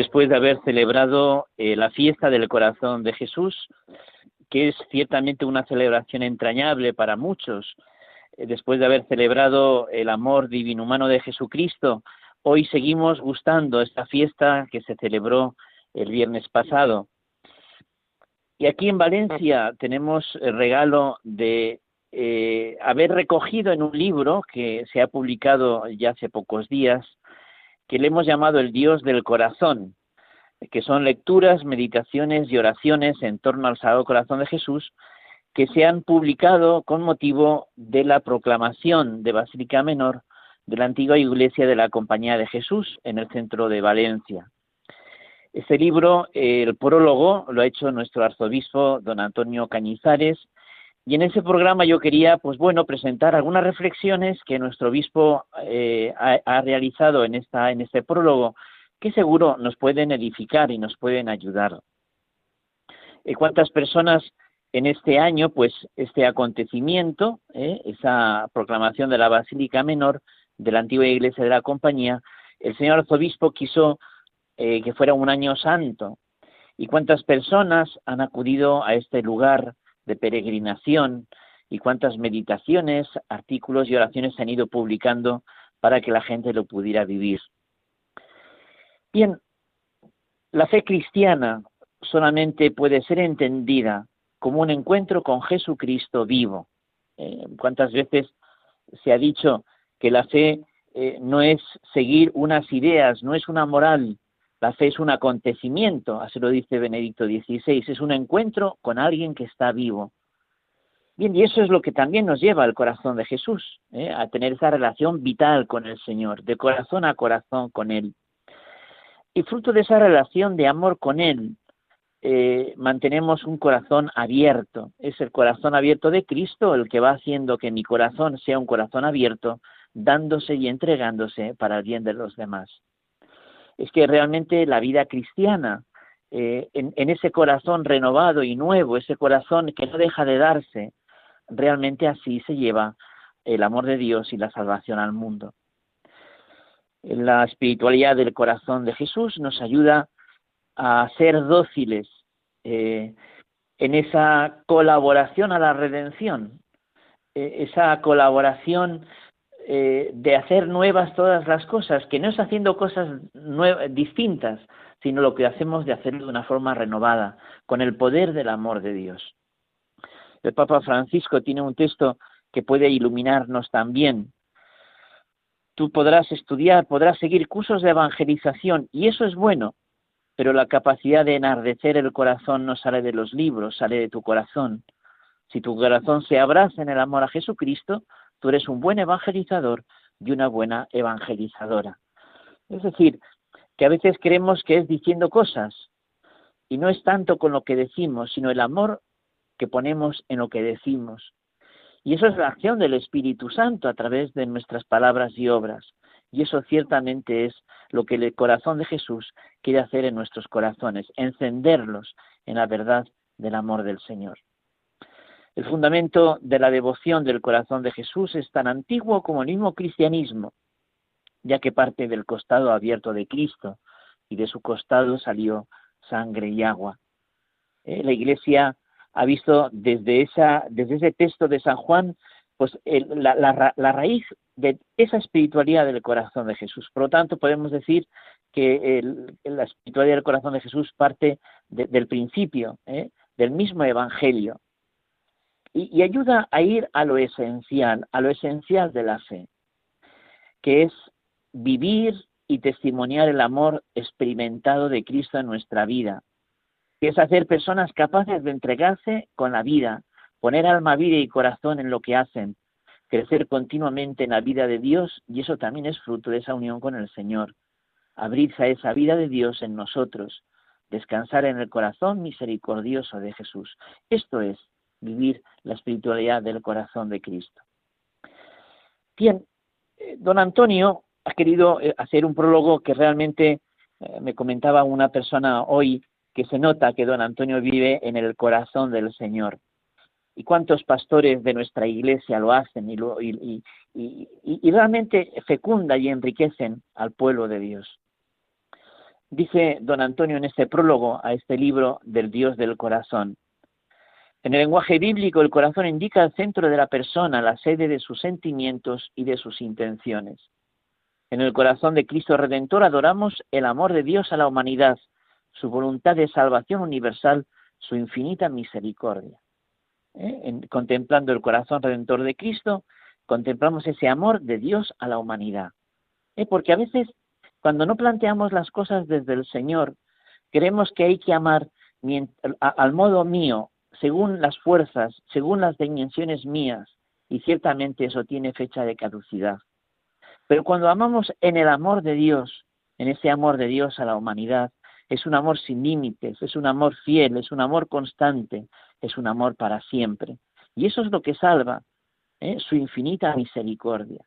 Después de haber celebrado eh, la fiesta del corazón de Jesús, que es ciertamente una celebración entrañable para muchos, eh, después de haber celebrado el amor divino humano de Jesucristo, hoy seguimos gustando esta fiesta que se celebró el viernes pasado. Y aquí en Valencia tenemos el regalo de eh, haber recogido en un libro que se ha publicado ya hace pocos días, que le hemos llamado el Dios del Corazón, que son lecturas, meditaciones y oraciones en torno al Sagrado Corazón de Jesús, que se han publicado con motivo de la proclamación de Basílica Menor de la antigua iglesia de la Compañía de Jesús en el centro de Valencia. Este libro, el prólogo, lo ha hecho nuestro arzobispo don Antonio Cañizares, y en ese programa yo quería, pues bueno, presentar algunas reflexiones que nuestro obispo eh, ha, realizado en, esta, en este prólogo que seguro nos pueden edificar y nos pueden ayudar. ¿Y ¿Cuántas personas en este año, pues este acontecimiento, eh, esa proclamación de la Basílica Menor de la antigua iglesia de la Compañía, el señor arzobispo quiso eh, que fuera un año santo? ¿Y cuántas personas han acudido a este lugar de peregrinación? ¿Y cuántas meditaciones, artículos y oraciones se han ido publicando para que la gente lo pudiera vivir? Bien, la fe cristiana solamente puede ser entendida como un encuentro con Jesucristo vivo. Eh, ¿Cuántas veces se ha dicho que la fe eh, no es seguir unas ideas, no es una moral, la fe es un acontecimiento, así lo dice Benedicto XVI, es un encuentro con alguien que está vivo. Bien, y eso es lo que también nos lleva al corazón de Jesús, ¿eh? a tener esa relación vital con el Señor, de corazón a corazón con Él. Y fruto de esa relación de amor con Él, eh, mantenemos un corazón abierto. Es el corazón abierto de Cristo el que va haciendo que mi corazón sea un corazón abierto, dándose y entregándose para el bien de los demás. Es que realmente la vida cristiana, eh, en, ese corazón renovado y nuevo, ese corazón que no deja de darse, realmente así se lleva el amor de Dios y la salvación al mundo. La espiritualidad del corazón de Jesús nos ayuda a ser dóciles eh, en esa colaboración a la redención, eh, esa colaboración eh, de hacer nuevas todas las cosas, que no es haciendo cosas distintas, sino lo que hacemos de hacerlo de una forma renovada, con el poder del amor de Dios. El Papa Francisco tiene un texto que puede iluminarnos también tú podrás estudiar, podrás seguir cursos de evangelización y eso es bueno, pero la capacidad de enardecer el corazón no sale de los libros, sale de tu corazón. Si tu corazón se abraza en el amor a Jesucristo, tú eres un buen evangelizador y una buena evangelizadora. Es decir, que a veces creemos que es diciendo cosas y no es tanto con lo que decimos, sino el amor que ponemos en lo que decimos. Y eso es la acción del Espíritu Santo a través de nuestras palabras y obras. Y eso ciertamente es lo que el corazón de Jesús quiere hacer en nuestros corazones, encenderlos en la verdad del amor del Señor. El fundamento de la devoción del corazón de Jesús es tan antiguo como el mismo cristianismo, ya que parte del costado abierto de Cristo y de su costado salió sangre y agua. Eh, la Iglesia ha visto desde, ese texto de San Juan pues la, la, raíz de esa espiritualidad del corazón de Jesús. Por lo tanto, podemos decir que la espiritualidad del corazón de Jesús parte del principio, ¿eh? del mismo Evangelio, y, ayuda a ir a lo esencial, a lo esencial de la fe, que es vivir y testimoniar el amor experimentado de Cristo en nuestra vida, que es hacer personas capaces de entregarse con la vida, poner alma, vida y corazón en lo que hacen, crecer continuamente en la vida de Dios y eso también es fruto de esa unión con el Señor. abrirse a esa vida de Dios en nosotros, descansar en el corazón misericordioso de Jesús. Esto es vivir la espiritualidad del corazón de Cristo. Bien, eh, don Antonio ha querido eh, hacer un prólogo que realmente eh, me comentaba una persona hoy que se nota que don Antonio vive en el corazón del Señor. ¿Y cuántos pastores de nuestra iglesia lo hacen y, y, realmente fecunda y enriquecen al pueblo de Dios? Dice don Antonio en este prólogo a este libro del Dios del corazón. En el lenguaje bíblico, el corazón indica el centro de la persona, la sede de sus sentimientos y de sus intenciones. En el corazón de Cristo Redentor adoramos el amor de Dios a la humanidad, su voluntad de salvación universal, su infinita misericordia. ¿Eh? contemplando el corazón redentor de Cristo, contemplamos ese amor de Dios a la humanidad. ¿Eh? Porque a veces cuando no planteamos las cosas desde el Señor, creemos que hay que amar al modo mío, según las fuerzas, según las dimensiones mías, y ciertamente eso tiene fecha de caducidad. Pero cuando amamos en el amor de Dios, en ese amor de Dios a la humanidad, es un amor sin límites, es un amor fiel, es un amor constante, es un amor para siempre. Y eso es lo que salva, ¿eh? su infinita misericordia.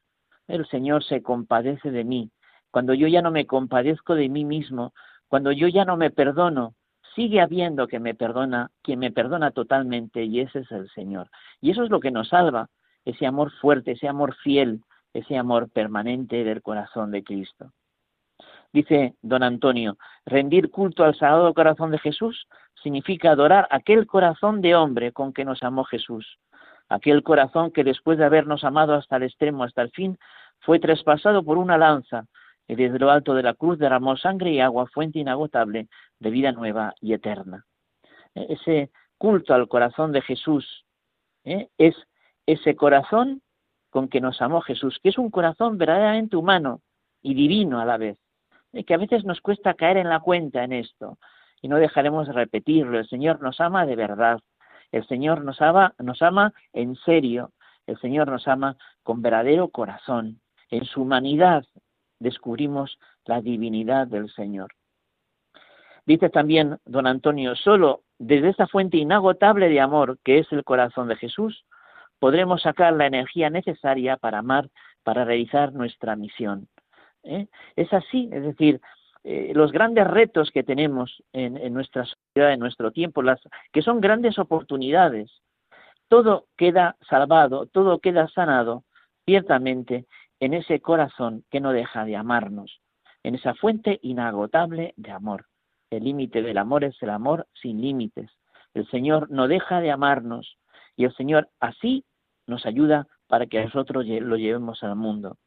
El Señor se compadece de mí, cuando yo ya no me compadezco de mí mismo, cuando yo ya no me perdono, sigue habiendo que me perdona, quien me perdona totalmente, y ese es el Señor. Y eso es lo que nos salva, ese amor fuerte, ese amor fiel, ese amor permanente del corazón de Cristo. Dice don Antonio, rendir culto al Sagrado Corazón de Jesús significa adorar aquel corazón de hombre con que nos amó Jesús, aquel corazón que después de habernos amado hasta el extremo, hasta el fin, fue traspasado por una lanza, y desde lo alto de la cruz derramó sangre y agua, fuente inagotable de vida nueva y eterna. E, ese culto al corazón de Jesús ¿eh? es ese corazón con que nos amó Jesús, que es un corazón verdaderamente humano y divino a la vez, y que a veces nos cuesta caer en la cuenta en esto, y no dejaremos de repetirlo, el Señor nos ama de verdad, el Señor nos ama, nos ama en serio, el Señor nos ama con verdadero corazón, en su humanidad, descubrimos la divinidad del Señor. Dice también don Antonio, solo desde esa fuente inagotable de amor que es el corazón de Jesús, podremos sacar la energía necesaria para amar, para realizar nuestra misión. ¿Eh? Es así, es decir, eh, los grandes retos que tenemos en, en, nuestra sociedad, en nuestro tiempo, las, que son grandes oportunidades, todo queda salvado, todo queda sanado, ciertamente, en ese corazón que no deja de amarnos, en esa fuente inagotable de amor. El límite del amor es el amor sin límites. El Señor no deja de amarnos y el Señor así nos ayuda para que nosotros lo llevemos al mundo.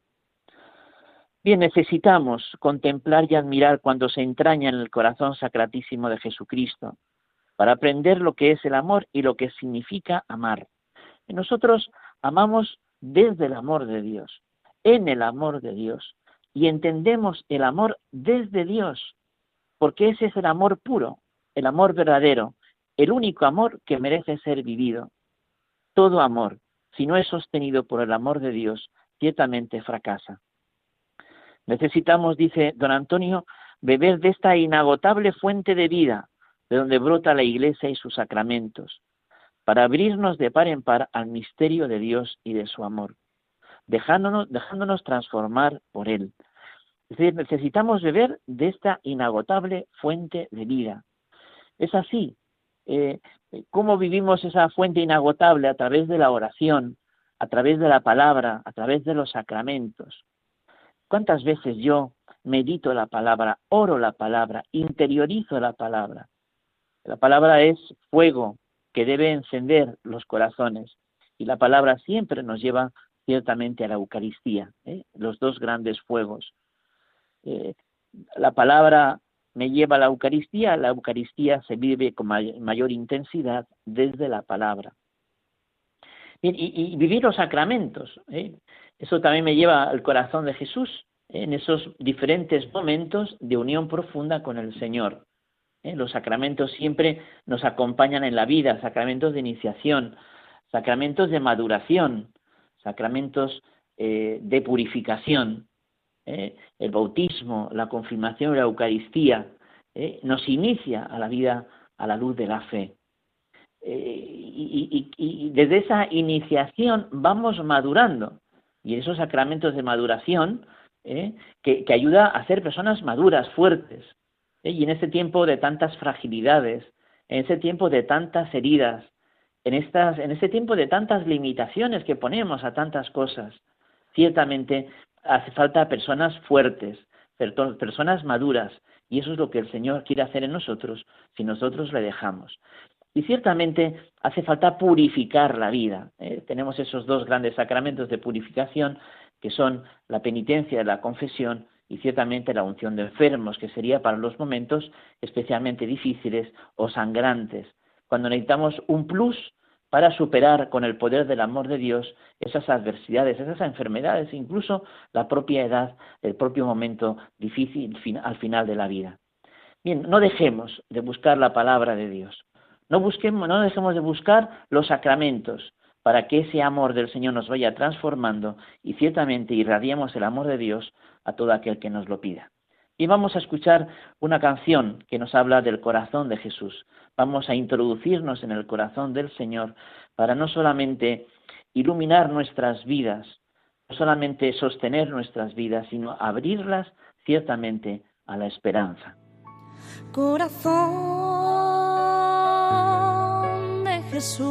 Bien, necesitamos contemplar y admirar cuando se entraña en el corazón sacratísimo de Jesucristo, para aprender lo que es el amor y lo que significa amar. Y nosotros amamos desde el amor de Dios en el amor de Dios y entendemos el amor desde Dios, porque ese es el amor puro, el amor verdadero, el único amor que merece ser vivido. Todo amor, si no es sostenido por el amor de Dios, ciertamente fracasa. Necesitamos, dice don Antonio, beber de esta inagotable fuente de vida, de donde brota la Iglesia y sus sacramentos, para abrirnos de par en par al misterio de Dios y de su amor dejándonos, dejándonos transformar por Él. Es decir, necesitamos beber de esta inagotable fuente de vida. Es así. Eh, ¿Cómo vivimos esa fuente inagotable? A través de la oración, a través de la palabra, a través de los sacramentos. ¿Cuántas veces yo medito la palabra, oro la palabra, interiorizo la palabra? La palabra es fuego que debe encender los corazones y la palabra siempre nos lleva ciertamente a la Eucaristía, ¿eh? los dos grandes fuegos. Eh, la palabra me lleva a la Eucaristía, la Eucaristía se vive con mayor intensidad desde la palabra. y, vivir los sacramentos, ¿eh? eso también me lleva al corazón de Jesús en esos diferentes momentos de unión profunda con el Señor. Los sacramentos siempre nos acompañan en la vida, sacramentos de iniciación, sacramentos de maduración, sacramentos eh, de purificación. ¿Eh? el bautismo, la confirmación la Eucaristía, ¿eh? nos inicia a la vida a la luz de la fe. y, desde esa iniciación vamos madurando. Y esos sacramentos de maduración que, que, ayuda a ser personas maduras, fuertes. Y en este tiempo de tantas fragilidades, en ese tiempo de tantas heridas, en, estas, en este tiempo de tantas limitaciones que ponemos a tantas cosas, ciertamente hace falta personas fuertes, personas maduras, y eso es lo que el Señor quiere hacer en nosotros si nosotros le dejamos. Y ciertamente hace falta purificar la vida. ¿eh? tenemos esos dos grandes sacramentos de purificación que son la penitencia la confesión y ciertamente la unción de enfermos, que sería para los momentos especialmente difíciles o sangrantes, cuando necesitamos un plus para superar con el poder del amor de Dios esas adversidades, esas enfermedades, incluso la propia edad, el propio momento difícil al final de la vida. Bien, no dejemos de buscar la palabra de Dios. No, busquemos, no dejemos de buscar los sacramentos para que ese amor del Señor nos vaya transformando y ciertamente irradiemos el amor de Dios a todo aquel que nos lo pida. Y vamos a escuchar una canción que nos habla del corazón de Jesús. Vamos a introducirnos en el corazón del Señor para no solamente iluminar nuestras vidas, no solamente sostener nuestras vidas, sino abrirlas ciertamente a la esperanza. Corazón de Jesús,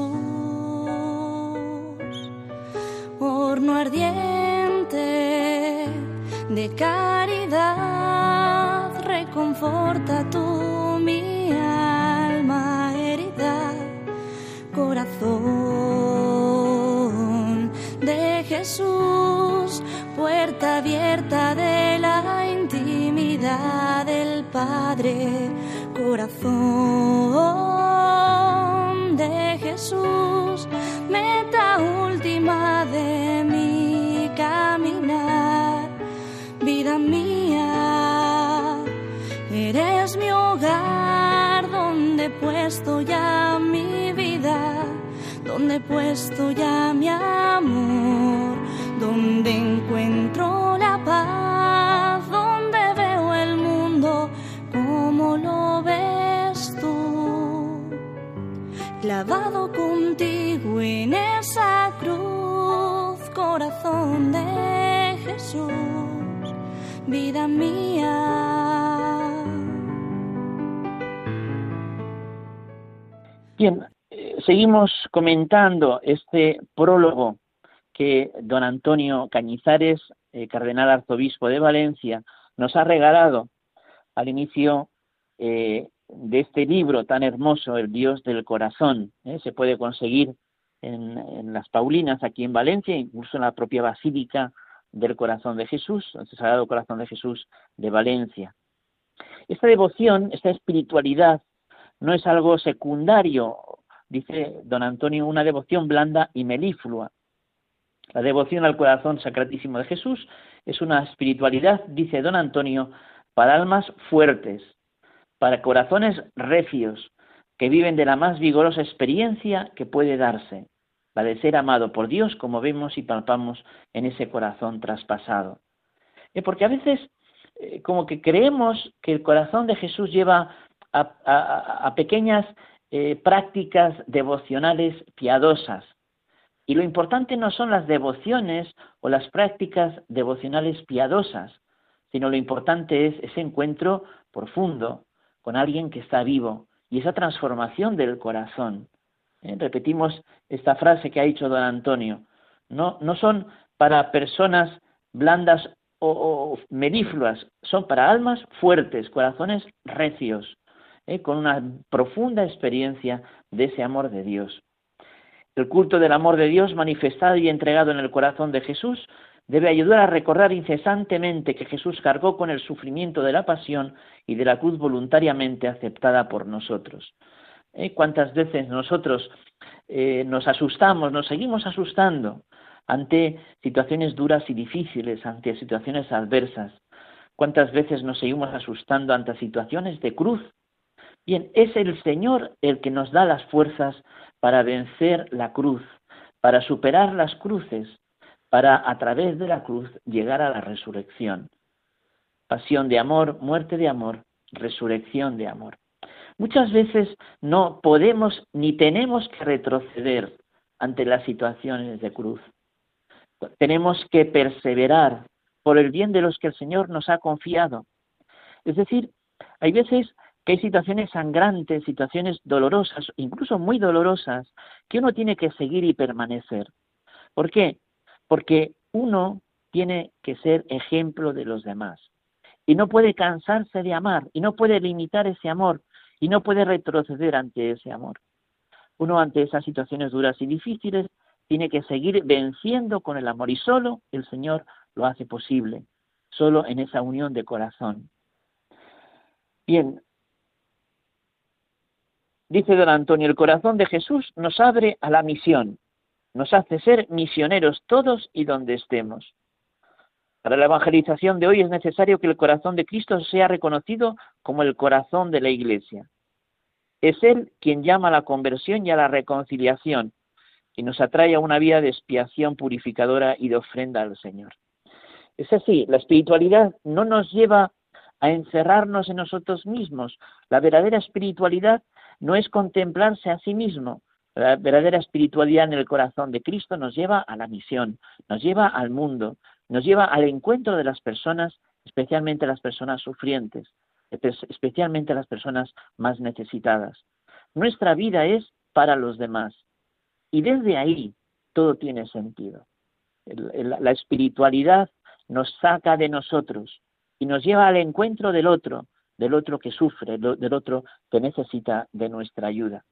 horno ardiente de caridad, reconforta tú mi alma herida, corazón de Jesús, puerta abierta de la intimidad del Padre, corazón he puesto ya mi amor, donde encuentro la paz, donde veo el mundo como lo ves tú, clavado contigo en esa cruz, corazón de Jesús vida mía. Bien, seguimos comentando este prólogo que don Antonio Cañizares, eh, cardenal arzobispo de Valencia, nos ha regalado al inicio eh, de este libro tan hermoso, El Dios del Corazón. Se puede conseguir en, en, las Paulinas, aquí en Valencia, incluso en la propia Basílica del Corazón de Jesús, el Sagrado Corazón de Jesús de Valencia. Esta devoción, esta espiritualidad, no es algo secundario, dice don Antonio, una devoción blanda y meliflua. La devoción al corazón sacratísimo de Jesús es una espiritualidad, dice don Antonio, para almas fuertes, para corazones recios, que viven de la más vigorosa experiencia que puede darse, la de ser amado por Dios, como vemos y palpamos en ese corazón traspasado. Eh, porque a veces eh, como que creemos que el corazón de Jesús lleva a, pequeñas eh, prácticas devocionales piadosas. Y lo importante no son las devociones o las prácticas devocionales piadosas, sino lo importante es ese encuentro profundo con alguien que está vivo y esa transformación del corazón. ¿eh? Repetimos esta frase que ha dicho don Antonio. No, no son para personas blandas o, o son para almas fuertes, corazones recios, ¿eh? con una profunda experiencia de ese amor de Dios. El culto del amor de Dios manifestado y entregado en el corazón de Jesús debe ayudar a recordar incesantemente que Jesús cargó con el sufrimiento de la pasión y de la cruz voluntariamente aceptada por nosotros. ¿eh? ¿Cuántas veces nosotros eh, nos asustamos, nos seguimos asustando ante situaciones duras y difíciles, ante situaciones adversas? ¿Cuántas veces nos seguimos asustando ante situaciones de cruz? Bien, es el Señor el que nos da las fuerzas para vencer la cruz, para superar las cruces, para a través de la cruz llegar a la resurrección. pasión de amor, muerte de amor, resurrección de amor. Muchas veces no podemos ni tenemos que retroceder ante las situaciones de cruz. Tenemos que perseverar por el bien de los que el Señor nos ha confiado. Es decir, hay veces que hay situaciones sangrantes, situaciones dolorosas, incluso muy dolorosas, que uno tiene que seguir y permanecer. ¿Por qué? Porque uno tiene que ser ejemplo de los demás y no puede cansarse de amar y no puede limitar ese amor y no puede retroceder ante ese amor. Uno ante esas situaciones duras y difíciles tiene que seguir venciendo con el amor y solo el Señor lo hace posible, solo en esa unión de corazón. Bien, dice don Antonio, el corazón de Jesús nos abre a la misión, nos hace ser misioneros todos y donde estemos. Para la evangelización de hoy es necesario que el corazón de Cristo sea reconocido como el corazón de la Iglesia. Es Él quien llama a la conversión y a la reconciliación y nos atrae a una vida de expiación purificadora y de ofrenda al Señor. Es así, la espiritualidad no nos lleva a encerrarnos en nosotros mismos. La verdadera espiritualidad no es contemplarse a sí mismo. La verdadera espiritualidad en el corazón de Cristo nos lleva a la misión, nos lleva al mundo, nos lleva al encuentro de las personas, especialmente las personas sufrientes, especialmente las personas más necesitadas. Nuestra vida es para los demás y desde ahí todo tiene sentido. La espiritualidad nos saca de nosotros y nos lleva al encuentro del otro, del otro que sufre, del otro que necesita de nuestra ayuda.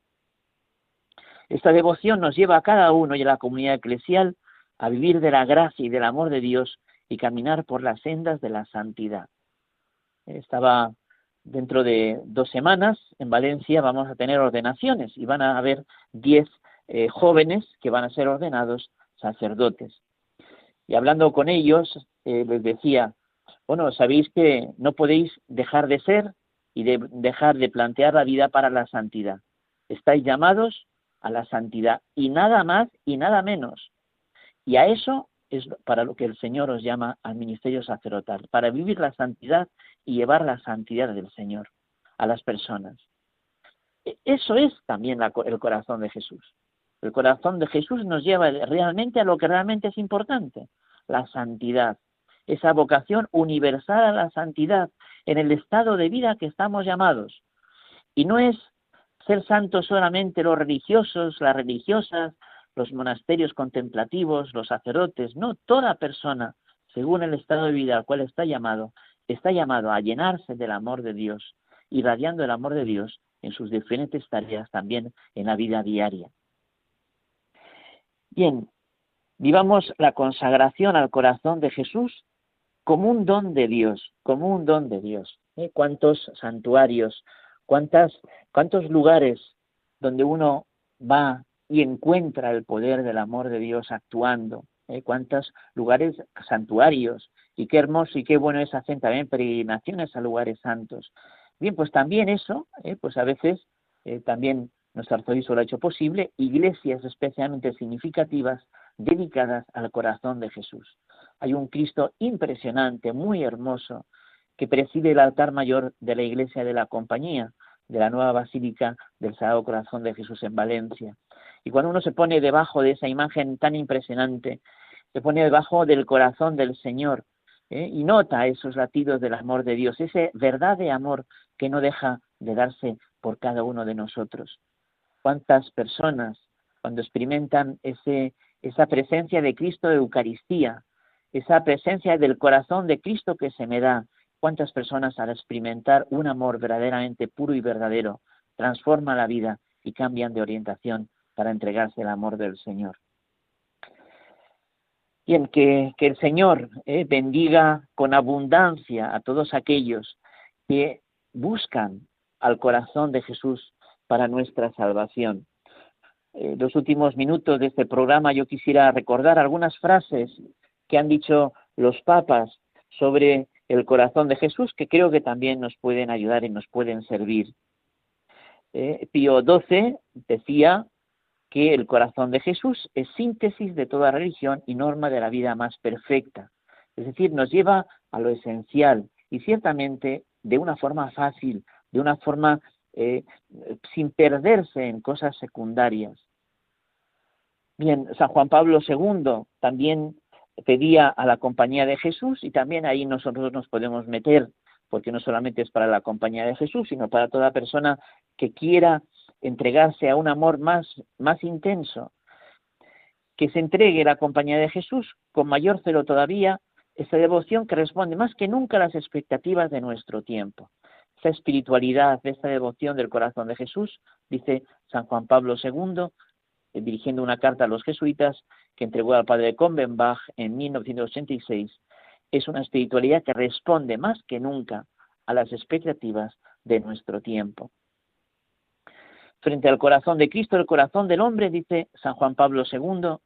Esta devoción nos lleva a cada uno y a la comunidad eclesial a vivir de la gracia y del amor de Dios y caminar por las sendas de la santidad. Estaba dentro de dos semanas en Valencia vamos a tener ordenaciones y van a haber diez eh, jóvenes que van a ser ordenados sacerdotes. Y hablando con ellos, eh, les decía, bueno, sabéis que no podéis dejar de ser y de dejar de plantear la vida para la santidad. Estáis llamados a la santidad y nada más y nada menos. Y a eso es para lo que el Señor os llama al ministerio sacerdotal, para vivir la santidad y llevar la santidad del Señor a las personas. E, eso es también el corazón de Jesús. El corazón de Jesús nos lleva realmente a lo que realmente es importante, la santidad, esa vocación universal a la santidad en el estado de vida que estamos llamados. Y no es ser santos solamente los religiosos, las religiosas, los monasterios contemplativos, los sacerdotes, no, toda persona, según el estado de vida al cual está llamado, está llamado a llenarse del amor de Dios, irradiando el amor de Dios en sus diferentes tareas, también en la vida diaria. Bien, vivamos la consagración al corazón de Jesús como un don de Dios, como un don de Dios. ¿Eh? ¿Cuántos santuarios, cuántas, cuántos lugares donde uno va y encuentra el poder del amor de Dios actuando. ¿eh? Cuántos lugares santuarios y qué hermoso y qué bueno es hacer también peregrinaciones a lugares santos. Bien, pues también eso, ¿eh? pues a veces eh, también nuestro arzobispo lo ha hecho posible, iglesias especialmente significativas dedicadas al corazón de Jesús. Hay un Cristo impresionante, muy hermoso, que preside el altar mayor de la iglesia de la compañía, de la nueva basílica del Sagrado Corazón de Jesús en Valencia. Y cuando uno se pone debajo de esa imagen tan impresionante, se pone debajo del corazón del Señor ¿eh? y nota esos latidos del amor de Dios, ese verdad de amor que no deja de darse por cada uno de nosotros. ¿Cuántas personas cuando experimentan esa presencia de Cristo de Eucaristía, esa presencia del corazón de Cristo que se me da, cuántas personas al experimentar un amor verdaderamente puro y verdadero transforma la vida y cambian de orientación para entregarse el amor del Señor. Bien, que, que el Señor eh, bendiga con abundancia a todos aquellos que buscan al corazón de Jesús para nuestra salvación. En los últimos minutos de este programa yo quisiera recordar algunas frases que han dicho los papas sobre el corazón de Jesús que creo que también nos pueden ayudar y nos pueden servir. Eh, Pío XII decía que el corazón de Jesús es síntesis de toda religión y norma de la vida más perfecta. Es decir, nos lleva a lo esencial y ciertamente de una forma fácil, de una forma eh, sin perderse en cosas secundarias. Bien, San Juan Pablo II también pedía a la compañía de Jesús y también ahí nosotros nos podemos meter, porque no solamente es para la compañía de Jesús, sino para toda persona que quiera entregarse a un amor más, más intenso, que se entregue la compañía de Jesús con mayor celo todavía, esta devoción que responde más que nunca a las expectativas de nuestro tiempo. Esta espiritualidad, esta devoción del corazón de Jesús, dice San Juan Pablo II, eh, dirigiendo una carta a los jesuitas que entregó al padre Kombenbach en 1986, es una espiritualidad que responde más que nunca a las expectativas de nuestro tiempo. Frente al corazón de Cristo, el corazón del hombre, dice San Juan Pablo II,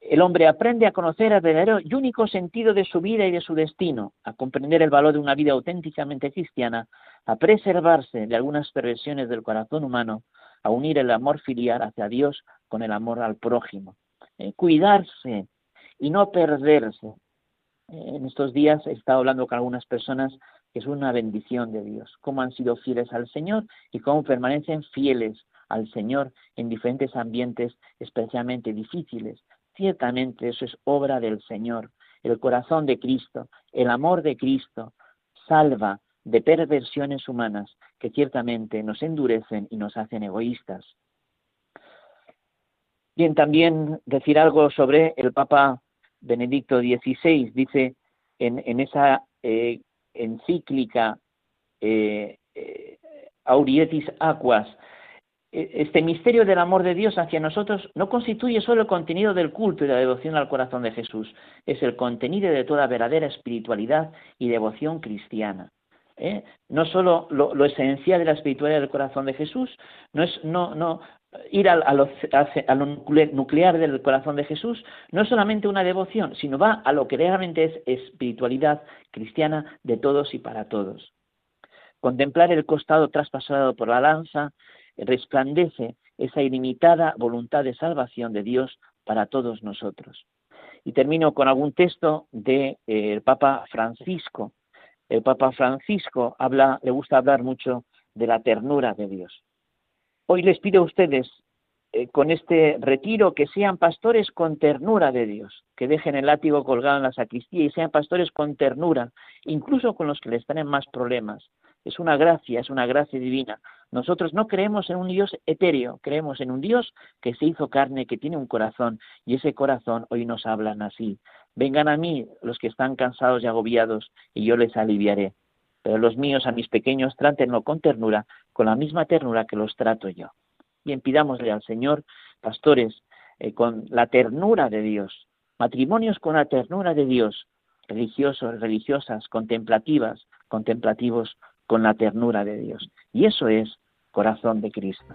el hombre aprende a conocer el verdadero y único sentido de su vida y de su destino, a comprender el valor de una vida auténticamente cristiana, a preservarse de algunas perversiones del corazón humano, a unir el amor filial hacia Dios con el amor al prójimo. Eh, cuidarse y no perderse. Eh, en estos días he estado hablando con algunas personas que es una bendición de Dios, cómo han sido fieles al Señor y cómo permanecen fieles al Señor en diferentes ambientes especialmente difíciles. Ciertamente eso es obra del Señor. El corazón de Cristo, el amor de Cristo, salva de perversiones humanas que ciertamente nos endurecen y nos hacen egoístas. Bien, también decir algo sobre el Papa Benedicto XVI. Dice en, esa eh, encíclica eh, eh, Aurietis Aquas, este misterio del amor de Dios hacia nosotros no constituye solo el contenido del culto y la devoción al corazón de Jesús, es el contenido de toda verdadera espiritualidad y devoción cristiana. no solo lo, esencial de la espiritualidad del corazón de Jesús, no es no ir a, lo, nuclear del corazón de Jesús, no es solamente una devoción, sino va a lo que realmente es espiritualidad cristiana de todos y para todos. Contemplar el costado traspasado por la lanza resplandece esa ilimitada voluntad de salvación de Dios para todos nosotros. Y termino con algún texto del de, eh, Papa Francisco, el Papa Francisco habla, le gusta hablar mucho de la ternura de Dios. Hoy les pido a ustedes, eh, con este retiro, que sean pastores con ternura de Dios, que dejen el látigo colgado en la sacristía y sean pastores con ternura, incluso con los que les traen más problemas. Es una gracia, es una gracia divina. Nosotros no creemos en un Dios etéreo, creemos en un Dios que se hizo carne, que tiene un corazón, y ese corazón hoy nos hablan así. Vengan a mí los que están cansados y agobiados, y yo les aliviaré. Pero los míos, a mis pequeños, trátenlo con ternura, con la misma ternura que los trato yo. Bien, pidámosle al Señor, pastores, eh, con la ternura de Dios, matrimonios con la ternura de Dios, religiosos, religiosas, contemplativas, contemplativos con la ternura de Dios. Y eso es corazón de Cristo.